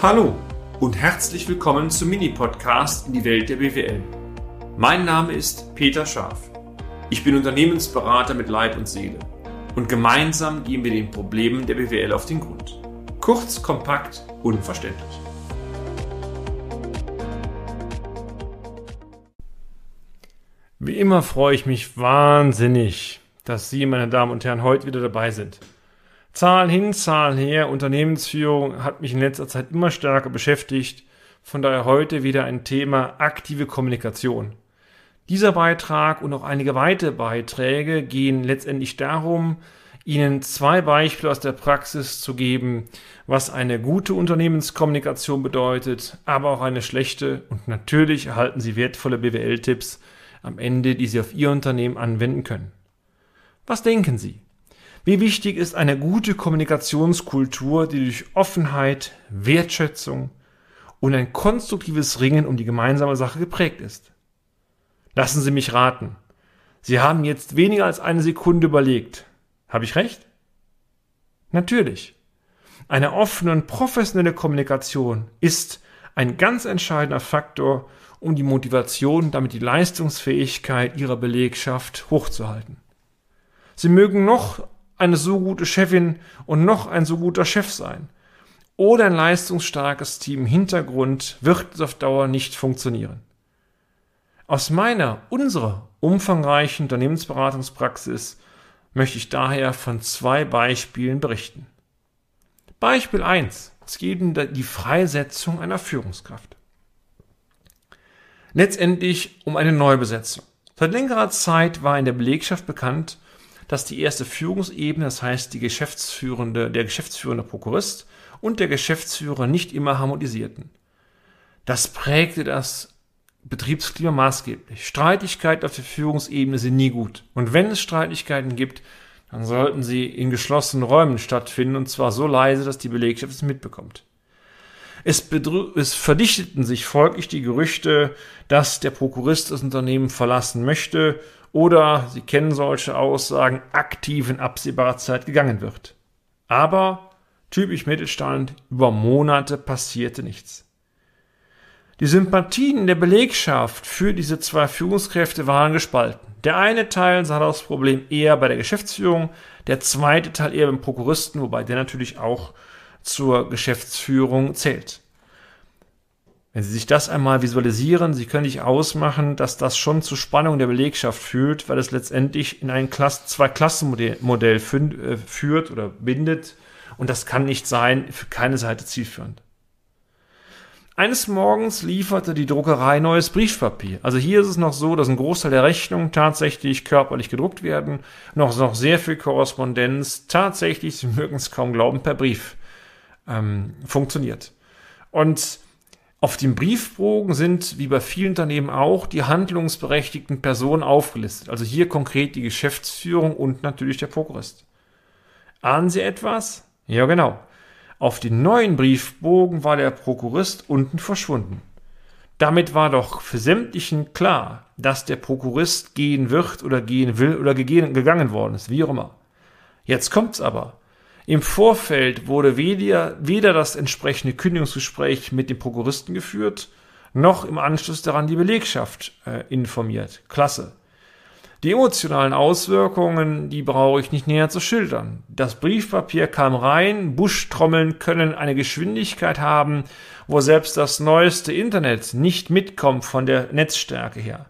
Hallo und herzlich willkommen zum Mini-Podcast in die Welt der BWL. Mein Name ist Peter Scharf. Ich bin Unternehmensberater mit Leib und Seele und gemeinsam gehen wir den Problemen der BWL auf den Grund. Kurz, kompakt, unverständlich. Wie immer freue ich mich wahnsinnig, dass Sie, meine Damen und Herren, heute wieder dabei sind. Zahlen hin, Zahlen her, Unternehmensführung hat mich in letzter Zeit immer stärker beschäftigt. Von daher heute wieder ein Thema aktive Kommunikation. Dieser Beitrag und auch einige weitere Beiträge gehen letztendlich darum, Ihnen zwei Beispiele aus der Praxis zu geben, was eine gute Unternehmenskommunikation bedeutet, aber auch eine schlechte. Und natürlich erhalten Sie wertvolle BWL-Tipps am Ende, die Sie auf Ihr Unternehmen anwenden können. Was denken Sie? Wie wichtig ist eine gute Kommunikationskultur, die durch Offenheit, Wertschätzung und ein konstruktives Ringen um die gemeinsame Sache geprägt ist? Lassen Sie mich raten. Sie haben jetzt weniger als eine Sekunde überlegt. Habe ich recht? Natürlich. Eine offene und professionelle Kommunikation ist ein ganz entscheidender Faktor, um die Motivation, damit die Leistungsfähigkeit Ihrer Belegschaft hochzuhalten. Sie mögen noch eine so gute Chefin und noch ein so guter Chef sein. Oder ein leistungsstarkes Team im Hintergrund wird es auf Dauer nicht funktionieren. Aus meiner, unserer umfangreichen Unternehmensberatungspraxis möchte ich daher von zwei Beispielen berichten. Beispiel 1. Es geht um die Freisetzung einer Führungskraft. Letztendlich um eine Neubesetzung. Seit längerer Zeit war in der Belegschaft bekannt, dass die erste Führungsebene, das heißt die Geschäftsführende, der geschäftsführende Prokurist und der Geschäftsführer nicht immer harmonisierten. Das prägte das Betriebsklima maßgeblich. Streitigkeiten auf der Führungsebene sind nie gut. Und wenn es Streitigkeiten gibt, dann sollten sie in geschlossenen Räumen stattfinden und zwar so leise, dass die Belegschaft es mitbekommt. Es, es, verdichteten sich folglich die Gerüchte, dass der Prokurist das Unternehmen verlassen möchte oder, Sie kennen solche Aussagen, aktiv in absehbarer Zeit gegangen wird. Aber, typisch Mittelstand, über Monate passierte nichts. Die Sympathien der Belegschaft für diese zwei Führungskräfte waren gespalten. Der eine Teil sah das Problem eher bei der Geschäftsführung, der zweite Teil eher beim Prokuristen, wobei der natürlich auch zur Geschäftsführung zählt. Wenn Sie sich das einmal visualisieren, Sie können sich ausmachen, dass das schon zu Spannung der Belegschaft führt, weil es letztendlich in ein Klasse, Zwei-Klassen-Modell äh, führt oder bindet. Und das kann nicht sein, für keine Seite zielführend. Eines Morgens lieferte die Druckerei neues Briefpapier. Also hier ist es noch so, dass ein Großteil der Rechnungen tatsächlich körperlich gedruckt werden. Noch, noch sehr viel Korrespondenz tatsächlich, Sie mögen es kaum glauben, per Brief ähm, funktioniert. Und auf dem Briefbogen sind, wie bei vielen Unternehmen auch, die handlungsberechtigten Personen aufgelistet. Also hier konkret die Geschäftsführung und natürlich der Prokurist. Ahnen Sie etwas? Ja, genau. Auf den neuen Briefbogen war der Prokurist unten verschwunden. Damit war doch für sämtlichen klar, dass der Prokurist gehen wird oder gehen will oder gegangen worden ist, wie auch immer. Jetzt kommt's aber. Im Vorfeld wurde weder, weder das entsprechende Kündigungsgespräch mit dem Prokuristen geführt, noch im Anschluss daran die Belegschaft äh, informiert. Klasse. Die emotionalen Auswirkungen, die brauche ich nicht näher zu schildern. Das Briefpapier kam rein, Buschtrommeln können eine Geschwindigkeit haben, wo selbst das neueste Internet nicht mitkommt von der Netzstärke her.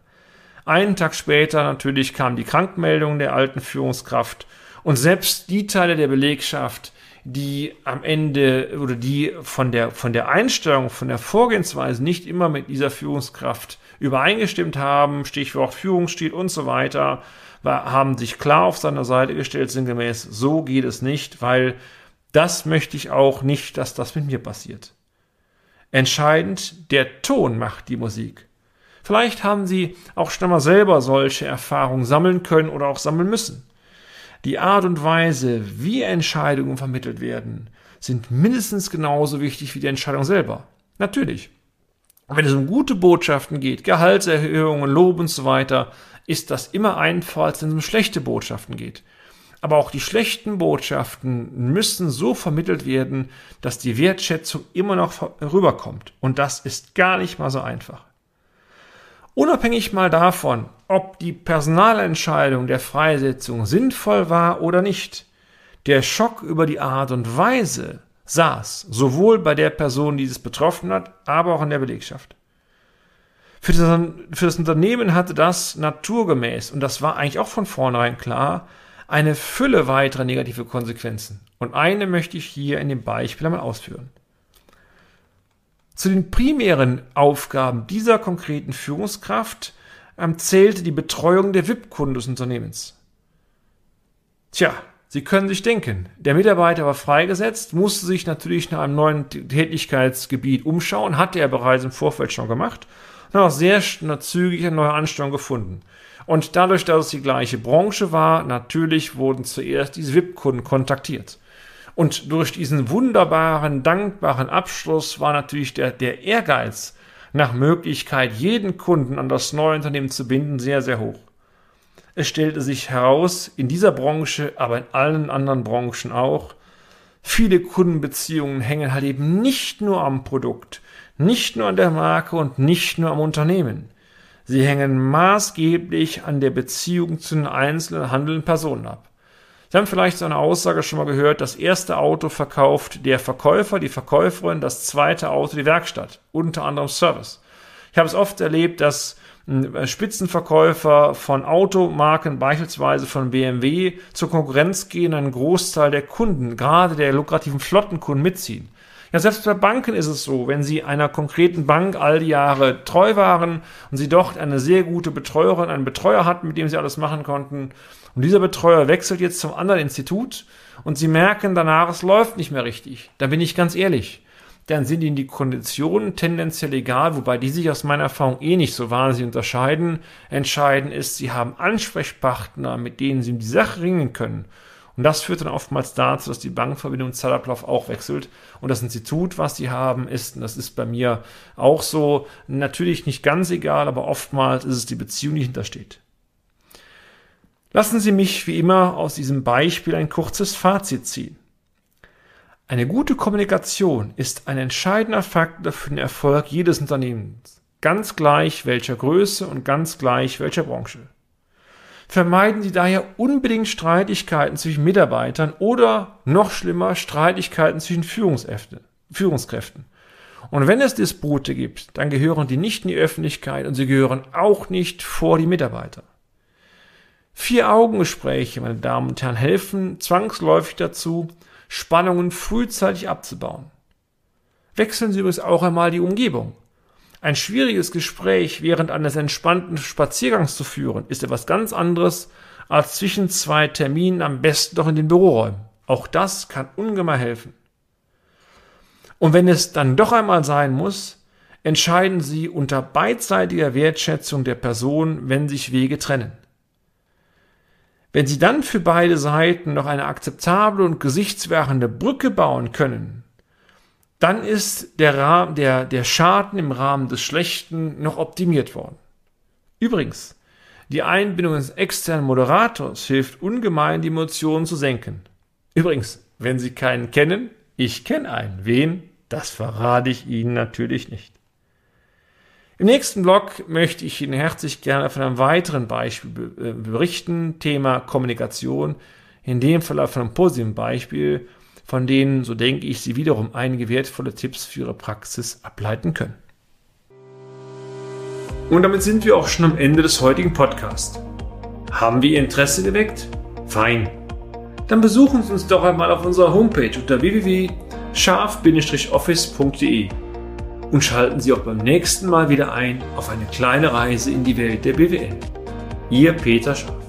Einen Tag später natürlich kam die Krankmeldung der alten Führungskraft und selbst die Teile der Belegschaft, die am Ende oder die von der, von der Einstellung, von der Vorgehensweise nicht immer mit dieser Führungskraft übereingestimmt haben, Stichwort Führungsstil und so weiter, war, haben sich klar auf seiner Seite gestellt, sinngemäß, so geht es nicht, weil das möchte ich auch nicht, dass das mit mir passiert. Entscheidend, der Ton macht die Musik. Vielleicht haben Sie auch schon mal selber solche Erfahrungen sammeln können oder auch sammeln müssen. Die Art und Weise, wie Entscheidungen vermittelt werden, sind mindestens genauso wichtig wie die Entscheidung selber. Natürlich. Wenn es um gute Botschaften geht, Gehaltserhöhungen, Lob und so weiter, ist das immer einfacher, als wenn es um schlechte Botschaften geht. Aber auch die schlechten Botschaften müssen so vermittelt werden, dass die Wertschätzung immer noch rüberkommt. Und das ist gar nicht mal so einfach. Unabhängig mal davon, ob die Personalentscheidung der Freisetzung sinnvoll war oder nicht, der Schock über die Art und Weise saß sowohl bei der Person, die es betroffen hat, aber auch in der Belegschaft. Für das, für das Unternehmen hatte das naturgemäß, und das war eigentlich auch von vornherein klar, eine Fülle weiterer negative Konsequenzen. Und eine möchte ich hier in dem Beispiel einmal ausführen. Zu den primären Aufgaben dieser konkreten Führungskraft ähm, zählte die Betreuung der VIP-Kunden des Unternehmens. Tja, Sie können sich denken, der Mitarbeiter war freigesetzt, musste sich natürlich nach einem neuen Tätigkeitsgebiet umschauen, hatte er bereits im Vorfeld schon gemacht und auch sehr zügig eine neue Anstellung gefunden. Und dadurch, dass es die gleiche Branche war, natürlich wurden zuerst diese VIP-Kunden kontaktiert. Und durch diesen wunderbaren, dankbaren Abschluss war natürlich der, der Ehrgeiz nach Möglichkeit, jeden Kunden an das neue Unternehmen zu binden, sehr, sehr hoch. Es stellte sich heraus, in dieser Branche, aber in allen anderen Branchen auch, viele Kundenbeziehungen hängen halt eben nicht nur am Produkt, nicht nur an der Marke und nicht nur am Unternehmen. Sie hängen maßgeblich an der Beziehung zu den einzelnen handelnden Personen ab. Sie haben vielleicht so eine Aussage schon mal gehört, das erste Auto verkauft der Verkäufer, die Verkäuferin, das zweite Auto die Werkstatt, unter anderem Service. Ich habe es oft erlebt, dass hm, Spitzenverkäufer von Automarken, beispielsweise von BMW, zur Konkurrenz gehen, einen Großteil der Kunden, gerade der lukrativen Flottenkunden mitziehen. Ja, selbst bei Banken ist es so, wenn Sie einer konkreten Bank all die Jahre treu waren und Sie dort eine sehr gute Betreuerin, einen Betreuer hatten, mit dem Sie alles machen konnten, und dieser Betreuer wechselt jetzt zum anderen Institut und Sie merken danach, es läuft nicht mehr richtig. Da bin ich ganz ehrlich. Dann sind Ihnen die Konditionen tendenziell egal, wobei die sich aus meiner Erfahrung eh nicht so wahnsinnig unterscheiden. Entscheidend ist, Sie haben Ansprechpartner, mit denen Sie um die Sache ringen können. Und das führt dann oftmals dazu, dass die Bankverbindung Zeitablauf auch wechselt. Und das Institut, was sie haben, ist, und das ist bei mir auch so, natürlich nicht ganz egal, aber oftmals ist es die Beziehung, die hintersteht. Lassen Sie mich wie immer aus diesem Beispiel ein kurzes Fazit ziehen. Eine gute Kommunikation ist ein entscheidender Faktor für den Erfolg jedes Unternehmens, ganz gleich welcher Größe und ganz gleich welcher Branche. Vermeiden Sie daher unbedingt Streitigkeiten zwischen Mitarbeitern oder noch schlimmer Streitigkeiten zwischen Führungskräften. Und wenn es Dispute gibt, dann gehören die nicht in die Öffentlichkeit und sie gehören auch nicht vor die Mitarbeiter. Vier-Augen-Gespräche, meine Damen und Herren, helfen zwangsläufig dazu, Spannungen frühzeitig abzubauen. Wechseln Sie übrigens auch einmal die Umgebung. Ein schwieriges Gespräch während eines entspannten Spaziergangs zu führen, ist etwas ganz anderes als zwischen zwei Terminen am besten doch in den Büroräumen. Auch das kann ungemein helfen. Und wenn es dann doch einmal sein muss, entscheiden Sie unter beidseitiger Wertschätzung der Person, wenn sich Wege trennen. Wenn Sie dann für beide Seiten noch eine akzeptable und gesichtswahrende Brücke bauen können, dann ist der, Rahmen, der, der Schaden im Rahmen des Schlechten noch optimiert worden. Übrigens, die Einbindung eines externen Moderators hilft ungemein, die Emotionen zu senken. Übrigens, wenn Sie keinen kennen, ich kenne einen. Wen? Das verrate ich Ihnen natürlich nicht. Im nächsten Blog möchte ich Ihnen herzlich gerne von einem weiteren Beispiel äh, berichten, Thema Kommunikation, in dem Fall von einem positiven Beispiel, von denen, so denke ich, Sie wiederum einige wertvolle Tipps für Ihre Praxis ableiten können. Und damit sind wir auch schon am Ende des heutigen Podcasts. Haben wir Ihr Interesse geweckt? Fein. Dann besuchen Sie uns doch einmal auf unserer Homepage unter www.scharf-office.de und schalten Sie auch beim nächsten Mal wieder ein auf eine kleine Reise in die Welt der BWL. Ihr Peter Scharf.